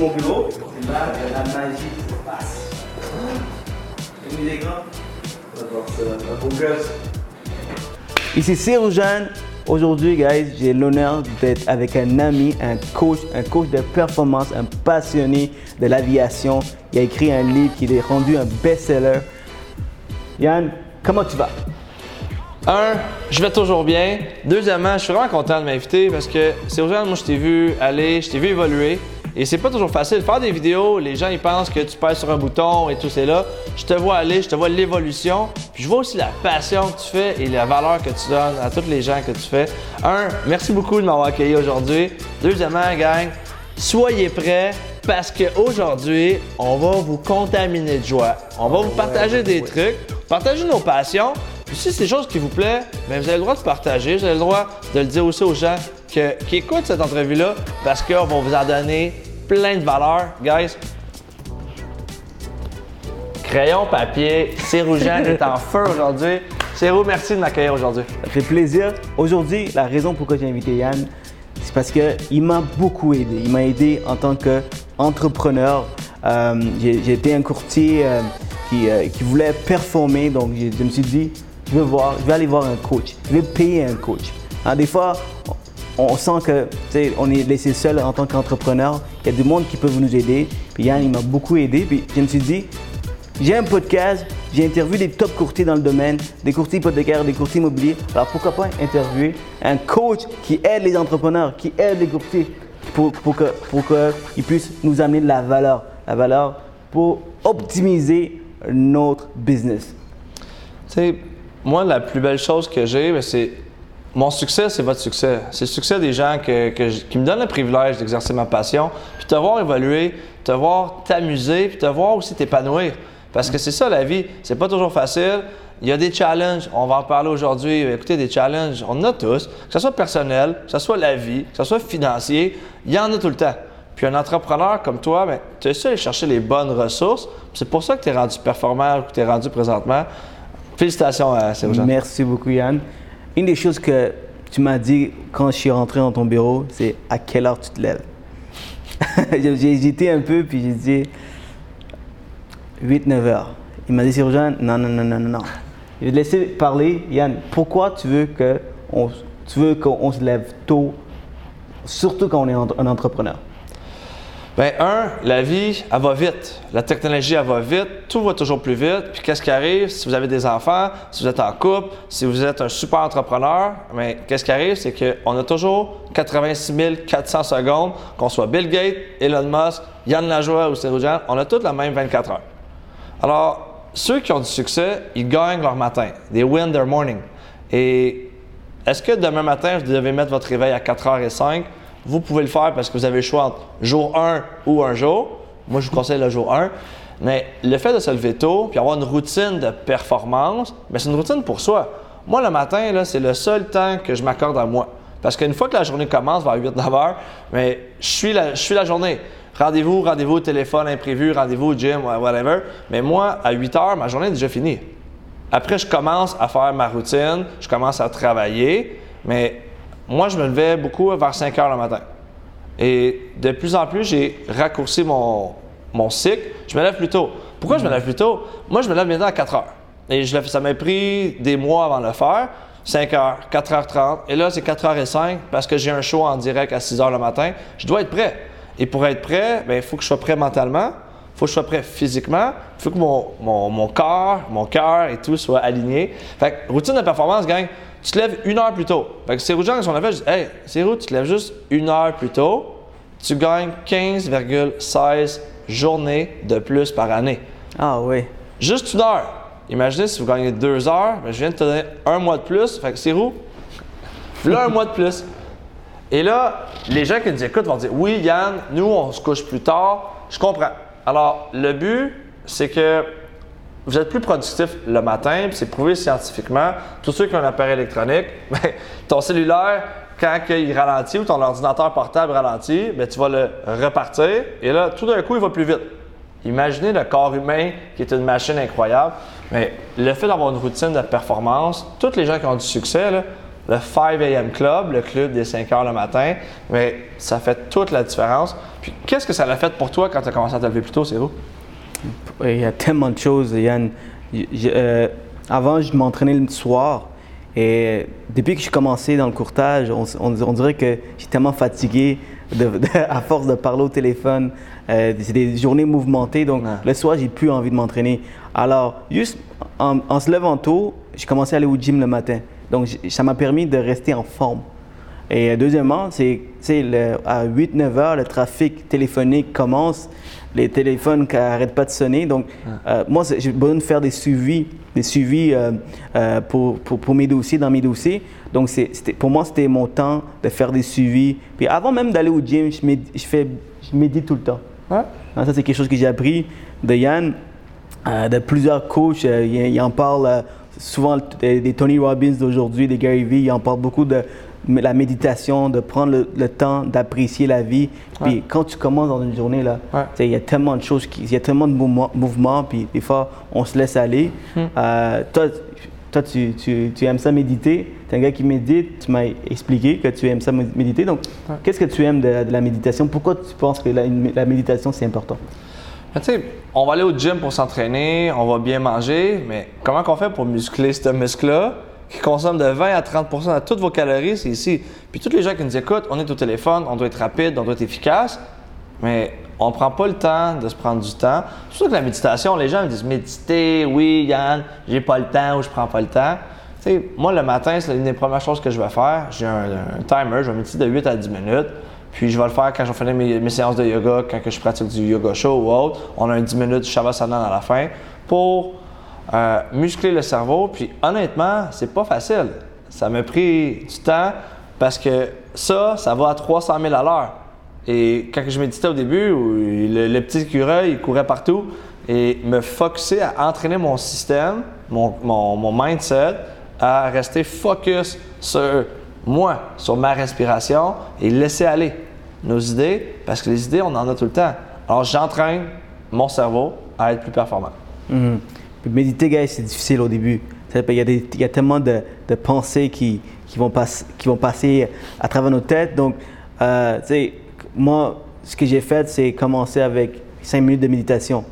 C'est mon bureau. Et là, il y a la magie qui se passe. On va voir ça. Un beau gosse. Ici. Aujourd'hui, guys, j'ai l'honneur d'être avec un ami, un coach, un coach de performance, un passionné de l'aviation. Il a écrit un livre qui est rendu un best-seller. Yann, comment tu vas? Un, je vais toujours bien. Deuxièmement, je suis vraiment content de m'inviter parce que c'est urgent, moi je t'ai vu aller, je t'ai vu évoluer. Et c'est pas toujours facile. Faire des vidéos, les gens ils pensent que tu pèses sur un bouton et tout c'est là. Je te vois aller, je te vois l'évolution. Puis je vois aussi la passion que tu fais et la valeur que tu donnes à tous les gens que tu fais. Un, merci beaucoup de m'avoir accueilli aujourd'hui. Deuxièmement, gang, soyez prêts parce qu'aujourd'hui, on va vous contaminer de joie. On va vous partager des trucs, partager nos passions. Puis si c'est des choses qui vous plaisent, bien, vous avez le droit de partager, vous avez le droit de le dire aussi aux gens que- qui écoutent cette entrevue-là parce qu'on va vous en donner plein de valeurs. Guys, crayon, papier, Cérougeant est en feu aujourd'hui. Cérou, merci de m'accueillir aujourd'hui. Ça fait plaisir. Aujourd'hui, la raison pourquoi j'ai invité Yann, c'est parce qu'il m'a beaucoup aidé. Il m'a aidé en tant qu'entrepreneur. Euh, j'ai été un courtier euh, qui, euh, qui voulait performer, donc je me suis dit, je vais, voir, je vais aller voir un coach. Je vais payer un coach. Hein, des fois, on sent que on est laissé seul en tant qu'entrepreneur. Il y a du monde qui peut nous aider. Puis Yann, il m'a beaucoup aidé. Puis je me suis dit, j'ai un podcast, j'ai interviewé des top courtiers dans le domaine, des courtiers hypothécaires, des courtiers immobiliers. Alors pourquoi pas interviewer un coach qui aide les entrepreneurs, qui aide les courtiers pour, pour que pour qu'ils puissent nous amener de la valeur, la valeur pour optimiser notre business. Tu moi, la plus belle chose que j'ai, ben, c'est. Mon succès, c'est votre succès. C'est le succès des gens qui me donnent le privilège d'exercer ma passion, puis te voir évoluer, te voir t'amuser, puis te voir aussi t'épanouir. Parce que c'est ça la vie. C'est pas toujours facile. Il y a des challenges. On va en parler aujourd'hui. Écoutez, des challenges, on en a tous. Que ce soit personnel, que ce soit la vie, que ce soit financier, il y en a tout le temps. Puis un entrepreneur comme toi, ben, tu as su aller chercher les bonnes ressources. C'est pour ça que tu es rendu performant, que tu es rendu présentement. Félicitations à Cérujan. Merci beaucoup Yann. Une des choses que tu m'as dit quand je suis rentré dans ton bureau, c'est à quelle heure tu te lèves? j'ai hésité un peu, puis j'ai dit 8-9 heures. Il m'a dit, Sirjan, non, non, non, non, non, non. Je vais te laisser parler. Yann, pourquoi tu veux qu'on se lève tôt, surtout quand on est un entrepreneur? Ben, un, la vie, elle va vite. La technologie, elle va vite. Tout va toujours plus vite. Puis, qu'est-ce qui arrive? Si vous avez des enfants, si vous êtes en couple, si vous êtes un super entrepreneur? Ben, qu'est-ce qui arrive? C'est qu'on a toujours 86 400 secondes, qu'on soit Bill Gates, Elon Musk, Yann Lajoie ou Cérujan, on a toutes la même 24 heures. Alors, ceux qui ont du succès, ils gagnent leur matin. They win their morning. Et est-ce que demain matin, vous devez mettre votre réveil à 4h05? Vous pouvez le faire parce que vous avez le choix entre jour 1 ou un jour. Moi, je vous conseille le jour 1. Mais le fait de se lever tôt puis avoir une routine de performance, ben, c'est une routine pour soi. Moi, le matin, c'est le seul temps que je m'accorde à moi. Parce qu'une fois que la journée commence vers 8-9 heures, mais je suis la, je suis la journée. Rendez-vous, rendez-vous au téléphone imprévu, rendez-vous au gym, whatever. Mais moi, à 8 heures, ma journée est déjà finie. Après, je commence à faire ma routine, je commence à travailler, mais moi, je me levais beaucoup vers 5 heures le matin. Et de plus en plus, j'ai raccourci mon, mon cycle. Je me lève plus tôt. Pourquoi je me lève plus tôt? Moi, je me lève maintenant à 4 heures. Et je ça m'a pris des mois avant de le faire. 5 heures, 4h30. Et là, c'est 4h05 parce que j'ai un show en direct à 6 h le matin. Je dois être prêt. Et pour être prêt, ben, il faut que je sois prêt mentalement. Il faut que je sois prêt physiquement. Il faut que mon, mon, mon corps, mon cœur et tout soit aligné. Fait que, routine de performance, gang, tu te lèves une heure plus tôt. Fait que rougeant qui sont levés, je dis, hey, c'est tu te lèves juste une heure plus tôt, tu gagnes 15,16 journées de plus par année. Ah oui. Juste une heure. Imaginez si vous gagnez deux heures, ben, je viens de te donner un mois de plus. Fait que c'est roux. Là, un mois de plus. Et là, les gens qui nous écoutent vont dire Oui, Yann, nous, on se couche plus tard. Je comprends. Alors, le but, c'est que vous êtes plus productif le matin, puis c'est prouvé scientifiquement. Tous ceux qui ont un appareil électronique, ben, ton cellulaire, quand il ralentit ou ton ordinateur portable ralentit, ben, tu vas le repartir et là, tout d'un coup, il va plus vite. Imaginez le corps humain qui est une machine incroyable. Mais le fait d'avoir une routine de performance, tous les gens qui ont du succès, le 5 a.m. Club, le club des 5 heures le matin, mais ça fait toute la différence. Puis qu'est-ce que ça a fait pour toi quand tu as commencé à te lever plus tôt, c'est où? Il y a tellement de choses, Yann. Je- je- euh, avant, je m'entraînais le soir. Et depuis que j'ai commencé dans le courtage, on, s- on- on dirait que j'étais tellement fatigué de- de- à force de parler au téléphone. Euh, c'est des journées mouvementées, donc le soir, j'ai plus envie de m'entraîner. Alors, juste en, en se levant tôt, j'ai commencé à aller au gym le matin. Donc, ça m'a permis de rester en forme. Et euh, deuxièmement, c'est à 8-9 heures, le trafic téléphonique commence, les téléphones qui n'arrêtent pas de sonner. Donc, euh, moi, j'ai besoin de faire des suivis, des suivis euh, euh, pour, pour, pour mes dossiers, dans mes dossiers. Donc, c'est- c'était- pour moi, c'était mon temps de faire des suivis. Puis avant même d'aller au gym, je, méd- je, fais, je médite tout le temps. Ah, Ça, c'est quelque chose que j'ai appris de Yann, de plusieurs coachs. il, il en parle souvent des, des Tony Robbins d'aujourd'hui, des Gary Vee. Il en parle beaucoup de la méditation, de prendre le, le temps d'apprécier la vie. Puis Ouais. quand tu commences dans une journée, là, Ouais. il y a tellement de choses, qui- il y a tellement de mouvements, mouvements, puis des fois, on se laisse aller. Hmm. Euh, toi, toi tu, tu- tu aimes ça méditer? Tu es un gars qui médite. Tu m'as expliqué que tu aimes ça mé- méditer. Donc, qu'est-ce que tu aimes de, de la méditation? Pourquoi tu penses que la, la méditation, c'est important? Mais tu sais, on va aller au gym pour s'entraîner, on va bien manger, mais comment qu'on fait pour muscler ce muscle-là? Qui consomme de 20 à 30% de toutes vos calories, c'est ici. Puis tous les gens qui nous écoutent, on est au téléphone, on doit être rapide, on doit être efficace, mais on ne prend pas le temps de se prendre du temps. C'est ça que la méditation, les gens me disent méditer, oui, Yann, j'ai pas le temps ou je prends pas le temps. Tu sais, moi, le matin, c'est l'une des premières choses que je vais faire. J'ai un, timer, je vais méditer de 8 à 10 minutes. Puis je vais le faire quand je finir mes, mes séances de yoga, quand je pratique du yoga show ou autre. On a un 10 minutes de Shavasana à la fin pour euh, muscler le cerveau. Puis honnêtement, c'est pas facile. Ça m'a pris du temps parce que ça, ça va à 300 000 à l'heure. Et quand je méditais au début, le, le petit écureuil, il courait partout, et me focuser à entraîner mon système, mon, mon- mindset, à rester focus sur moi, sur ma respiration et laisser aller nos idées, parce que les idées, on en a tout le temps. Alors, j'entraîne mon cerveau à être plus performant. Mhm. Puis méditer, gars, c'est difficile au début. Il y a, des- il y a tellement de, de pensées qui, qui, vont passe- qui vont passer à travers nos têtes. Donc, euh, tu sais, moi, ce que j'ai fait, c'est commencer avec 5 minutes de méditation.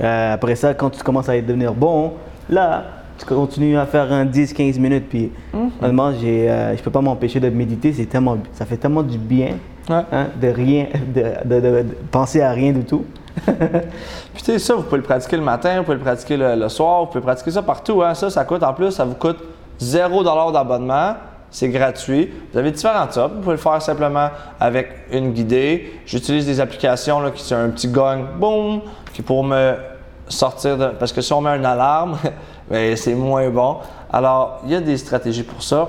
Euh, après ça, quand tu commences à devenir bon, là, tu continues à faire un 10-15 minutes. Puis, honnêtement, j'ai, euh, je ne peux pas m'empêcher de méditer. C'est tellement, ça fait tellement du bien Ouais. hein, de rien, de, de- de- de penser à rien du tout. Puis tu sais, ça, vous pouvez le pratiquer le matin, vous pouvez le pratiquer le, soir, vous pouvez pratiquer ça partout. Hein. Ça, ça coûte en plus, ça vous coûte 0 d'abonnement. C'est gratuit. Vous avez différentes options. Vous pouvez le faire simplement avec une guidée. J'utilise des applications qui sont un petit gong, boum, qui pour me sortir de. Parce que si on met une alarme, ben, c'est moins bon. Alors, il y a des stratégies pour ça.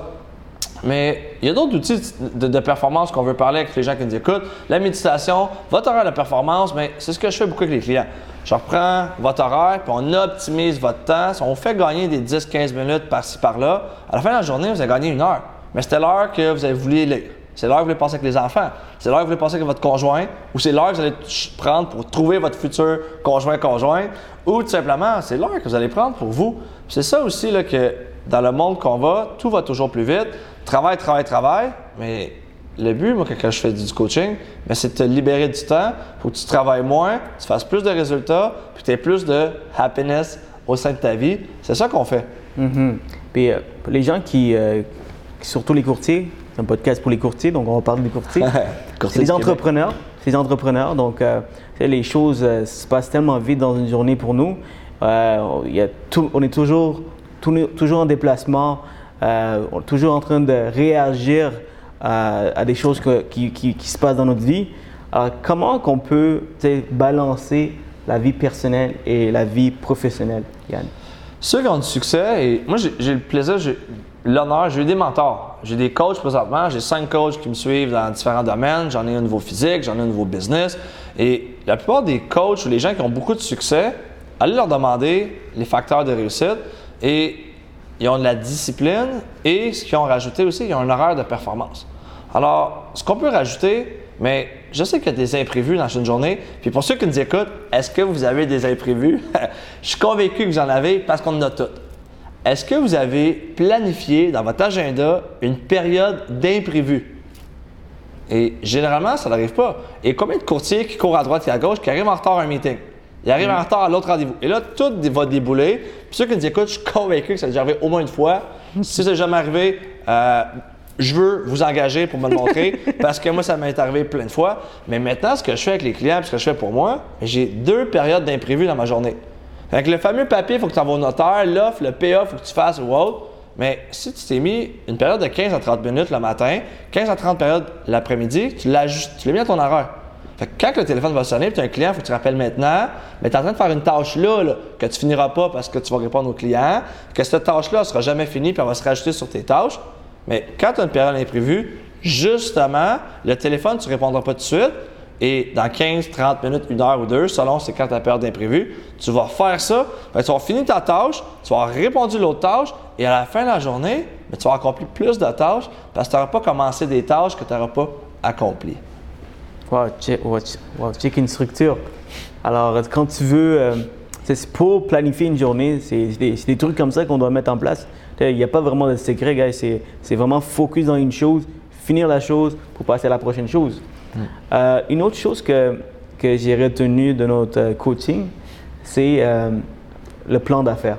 Mais il y a d'autres outils de, performance qu'on veut parler avec les gens qui nous écoutent. La méditation, votre horaire de performance, mais c'est ce que je fais beaucoup avec les clients. Je reprends votre horaire, puis on optimise votre temps. On fait gagner des 10-15 minutes par-ci, par-là. À la fin de la journée, vous avez gagné une heure. Mais c'était l'heure que vous avez voulu lire. C'est l'heure que vous voulez passer avec les enfants. C'est l'heure que vous voulez passer avec votre conjoint. Ou c'est l'heure que vous allez prendre pour trouver votre futur conjoint-conjoint. Ou tout simplement, c'est l'heure que vous allez prendre pour vous. C'est ça aussi là, que dans le monde qu'on va, tout va toujours plus vite. Travail, travail, travail. Mais le but, moi, quand je fais du coaching, ben, c'est de te libérer du temps pour que tu travailles moins, tu fasses plus de résultats, puis tu aies plus de happiness au sein de ta vie. C'est ça qu'on fait. Mhm. Puis euh, les gens qui, euh, surtout les courtiers, c'est un podcast pour les courtiers, donc on va parler des courtiers. c'est les entrepreneurs, c'est les entrepreneurs, donc euh, les choses se passent tellement vite dans une journée pour nous. Y a tout- on est toujours, tout- toujours en déplacement, euh, toujours en train de réagir à, à des choses qui, se passent dans notre vie. Comment qu'on peut balancer la vie personnelle et la vie professionnelle, Yann? Ceux qui ont du succès, et moi j'ai le plaisir, l'honneur, j'ai des mentors. J'ai des coachs présentement, j'ai cinq coachs qui me suivent dans différents domaines. J'en ai un au niveau physique, j'en ai un au niveau business. Et la plupart des coachs ou les gens qui ont beaucoup de succès, allez leur demander les facteurs de réussite et ils ont de la discipline et ce qu'ils ont rajouté aussi, ils ont un horaire de performance. Alors, ce qu'on peut rajouter, mais je sais qu'il y a des imprévus dans une journée. Puis pour ceux qui nous écoutent, est-ce que vous avez des imprévus? je suis convaincu que vous en avez parce qu'on en a toutes. Est-ce que vous avez planifié dans votre agenda une période d'imprévus? Et généralement, ça n'arrive pas. Et combien de courtiers qui courent à droite et à gauche qui arrivent en retard à un meeting? Ils arrivent en retard à l'autre rendez-vous. Et là, tout va débouler. Puis ceux qui nous écoutent, je suis convaincu que ça a déjà arrivé au moins une fois. Si ça n'est jamais arrivé, euh, je veux vous engager pour me le montrer parce que moi, ça m'est arrivé plein de fois. Mais maintenant, ce que je fais avec les clients, ce que je fais pour moi, j'ai deux périodes d'imprévus dans ma journée. Avec le fameux papier, il faut que tu envoies au notaire, l'offre, le PA, il faut que tu fasses ou autre. Mais si tu t'es mis une période de 15 à 30 minutes le matin, 15 à 30 périodes l'après-midi, tu l'as mis à ton horaire. Fait que quand le téléphone va sonner, tu as un client, il faut que tu rappelles maintenant, mais tu es en train de faire une tâche là, que tu finiras pas parce que tu vas répondre au client, que cette tâche-là ne sera jamais finie puis elle va se rajouter sur tes tâches. Mais quand tu as une période imprévue, justement, le téléphone, tu ne répondras pas tout de suite. Et dans 15, 30 minutes, une heure ou deux, selon c'est quand ta période d'imprévu, tu vas faire ça. tu vas finir ta tâche, tu vas répondu l'autre tâche, et à la fin de la journée, ben, tu vas accomplir plus de tâches parce que tu n'auras pas commencé des tâches que tu n'auras pas accomplies. Wow, check, une structure. Alors, quand tu veux, euh, c'est pour planifier une journée, c'est des, trucs comme ça qu'on doit mettre en place. Il n'y a pas vraiment de secret, gars. C'est vraiment focus dans une chose, finir la chose pour passer à la prochaine chose. Hmm. Euh, une autre chose que, que j'ai retenu de notre euh, coaching, c'est le plan d'affaires.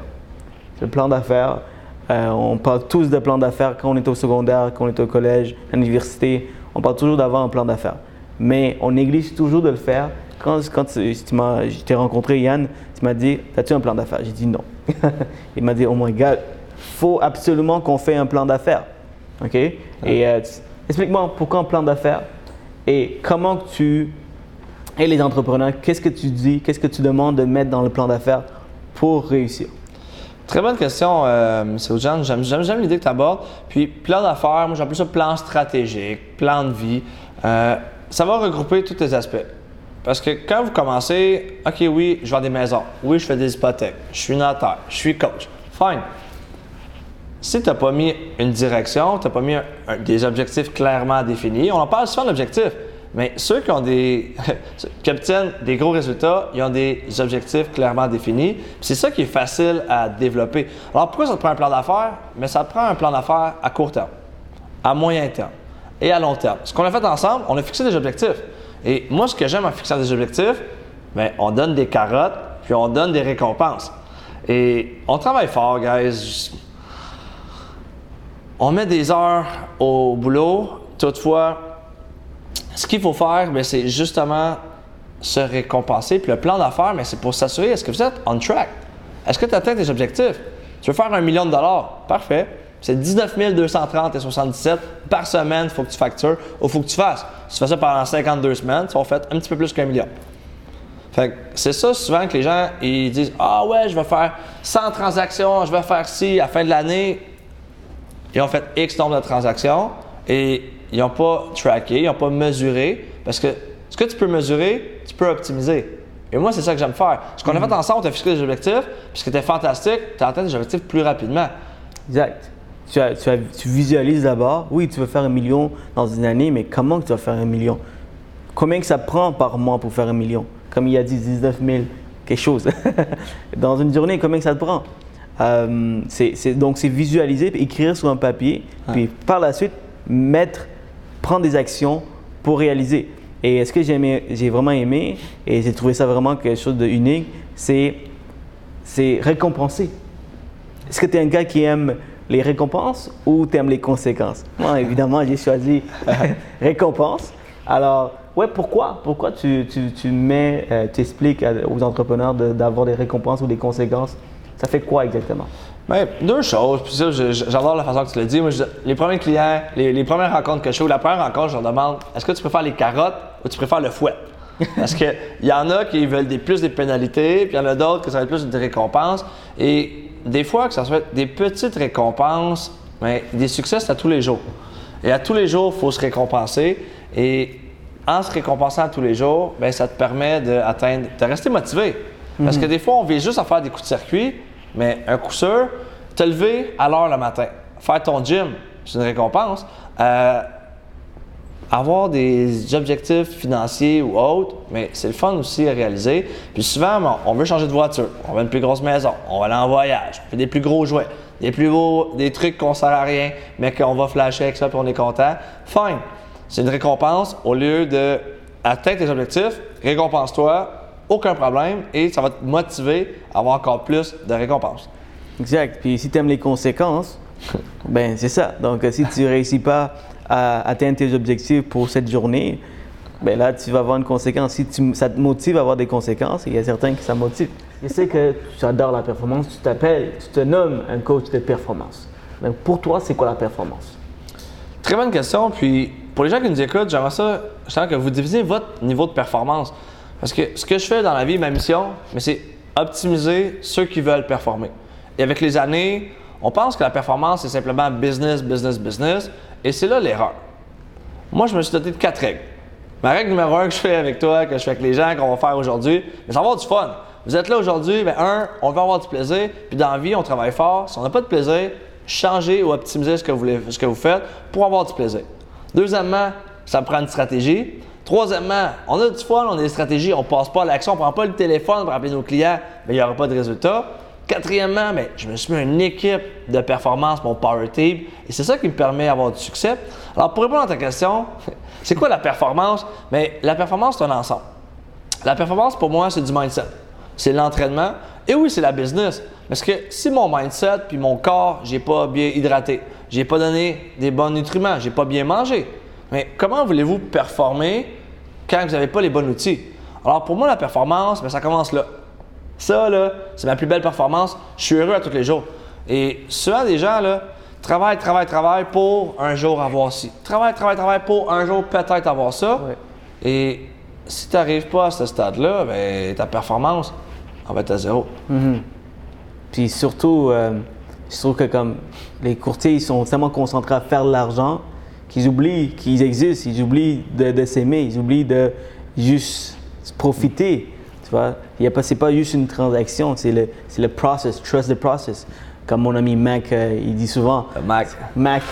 Le plan d'affaires, on parle tous de plan d'affaires quand on est au secondaire, quand on est au collège, à l'université. On parle toujours d'avoir un plan d'affaires mais on néglige toujours de le faire. Quand, quand tu, je t'ai rencontré, Yann, tu m'as dit As-tu un plan d'affaires? J'ai dit non. Il m'a dit Oh my God, faut absolument qu'on fasse un plan d'affaires. OK? Et euh, explique-moi pourquoi un plan d'affaires et comment tu. Et les entrepreneurs, qu'est-ce que tu dis, qu'est-ce que tu demandes de mettre dans le plan d'affaires pour réussir? Très bonne question, euh, M. Jean. J'aime, j'aime, l'idée que tu abordes. Puis, plan d'affaires, moi j'appelle ça plan stratégique, plan de vie. Euh, ça va regrouper tous les aspects. Parce que quand vous commencez, OK, oui, je vends des maisons. Oui, je fais des hypothèques. Je suis notaire. Je suis coach. Fine. Si tu n'as pas mis une direction, tu n'as pas mis des objectifs clairement définis, on en parle souvent d'objectifs, mais ceux qui ont des qui obtiennent des gros résultats, ils ont des objectifs clairement définis. C'est ça qui est facile à développer. Alors pourquoi ça te prend un plan d'affaires? Mais ça te prend un plan d'affaires à court terme, à moyen terme et à long terme. Ce qu'on a fait ensemble, on a fixé des objectifs. Et moi, ce que j'aime en fixant des objectifs, bien, on donne des carottes, puis on donne des récompenses. Et on travaille fort, guys. On met des heures au boulot. Toutefois, ce qu'il faut faire, ben, c'est justement se récompenser. Puis le plan d'affaires, ben, c'est pour s'assurer, est-ce que vous êtes on track? Est-ce que tu atteins tes objectifs? Tu veux faire un million de dollars? Parfait. C'est 19 230 et 77 par semaine, il faut que tu factures ou il faut que tu fasses. Si tu fais ça pendant 52 semaines, tu vas faire un petit peu plus qu'un million. Fait c'est ça souvent que les gens ils disent Ah ouais, je vais faire 100 transactions, je vais faire ci à la fin de l'année. Ils ont fait X nombre de transactions et ils n'ont pas tracké, ils n'ont pas mesuré parce que ce que tu peux mesurer, tu peux optimiser. Et moi, c'est ça que j'aime faire. Ce qu'on a fait mm-hmm. ensemble, tu as fixé des objectifs, puis ce qui était fantastique, tu as atteint des objectifs plus rapidement. Exact tu, visualises d'abord, oui, tu veux faire un million dans une année, mais comment tu vas faire un million? Combien que ça prend par mois pour faire un million? Comme il a dit, 19 000, quelque chose. dans une journée, combien que ça te prend? Euh, Donc, c'est visualiser, écrire sur un papier, puis par la suite, mettre, prendre des actions pour réaliser. Et ce que j'ai vraiment aimé, et j'ai trouvé ça vraiment quelque chose de unique, c'est récompenser. Est-ce que tu es un gars qui aime les récompenses ou tu aimes les conséquences? Moi, évidemment, j'ai choisi récompenses. Alors, ouais, pourquoi Pourquoi tu, tu, tu mets, euh, tu expliques aux entrepreneurs d'avoir des récompenses ou des conséquences? Ça fait quoi exactement? Bien, deux choses. Puis ça, j'adore la façon que tu le dis. Moi, les premiers clients, les, premières rencontres que je fais, ou la première rencontre, je leur demande est-ce que tu préfères les carottes ou tu préfères le fouet? Parce qu'il y en a qui veulent des, plus des pénalités, puis il y en a d'autres qui être plus des récompenses. Et des fois, que ça soit des petites récompenses, mais des succès, c'est à tous les jours. Et à tous les jours, il faut se récompenser. Et en se récompensant tous les jours, ben, ça te permet d'atteindre, de rester motivé. Parce que des fois, on vient juste à faire des coups de circuit, mais un coup sûr, te lever à l'heure le matin, faire ton gym, c'est une récompense. Euh, avoir des objectifs financiers ou autres, mais c'est le fun aussi à réaliser. Puis souvent, bon, on veut changer de voiture, on veut une plus grosse maison, on va aller en voyage, on fait des plus gros jouets, des plus beaux, des trucs qu'on sert à rien, mais qu'on va flasher avec ça puis on est content. Fine. C'est une récompense au lieu de atteindre tes objectifs, récompense-toi, aucun problème, et ça va te motiver à avoir encore plus de récompenses. Exact. Puis si tu aimes les conséquences, ben c'est ça. Donc si tu réussis pas à atteindre tes objectifs pour cette journée, ben là tu vas avoir une conséquence. Si tu- ça te motive à avoir des conséquences, il y a certains qui ça motive. Je sais que tu adores la performance, tu t'appelles, tu te nommes un coach de performance. Donc pour toi, c'est quoi la performance? Très bonne question. Puis pour les gens qui nous écoutent, j'aimerais ça justement que vous divisiez votre niveau de performance. Parce que ce que je fais dans la vie, ma mission, mais c'est optimiser ceux qui veulent performer. Et avec les années, on pense que la performance, c'est simplement business, business, business. Et c'est là l'erreur. Moi, je me suis doté de quatre règles. Ma règle numéro un que je fais avec toi, que je fais avec les gens, qu'on va faire aujourd'hui, va avoir du fun. Vous êtes là aujourd'hui, ben un, on veut avoir du plaisir, puis dans la vie, on travaille fort. Si on n'a pas de plaisir, changez ou optimisez ce que vous, faites pour avoir du plaisir. Deuxièmement, ça prend une stratégie. Troisièmement, on a du fun, on a des stratégies, on passe pas à l'action, on prend pas le téléphone pour appeler nos clients, mais il n'y aura pas de résultat. Quatrièmement, je me suis mis une équipe de performance, mon Power Team, et c'est ça qui me permet d'avoir du succès. Alors, pour répondre à ta question, c'est quoi la performance? Mais la performance, c'est un ensemble. La performance, pour moi, c'est du mindset. C'est l'entraînement. Et oui, c'est la business. Parce que si mon mindset puis mon corps, j'ai pas bien hydraté, j'ai pas donné des bons nutriments, j'ai pas bien mangé, mais comment voulez-vous performer quand vous n'avez pas les bons outils? Alors, pour moi, la performance, ben, ça commence là. Ça, là, c'est ma plus belle performance. Je suis heureux à tous les jours. Et souvent, des gens, là, travaillent, travaillent, travaillent pour un jour avoir ci. Travaillent, travaillent, travaillent pour un jour peut-être avoir ça. Ouais. Et si tu n'arrives pas à ce stade-là, ben, ta performance, elle va être à zéro. Puis surtout, euh, je trouve que comme les courtiers, ils sont tellement concentrés à faire de l'argent qu'ils oublient qu'ils existent, ils oublient de, de s'aimer, ils oublient de juste profiter. Tu vois, il y a pas, c'est pas juste une transaction, c'est le, c'est le process, trust the process. Comme mon ami Mac, euh, il dit souvent. Mac. Mac,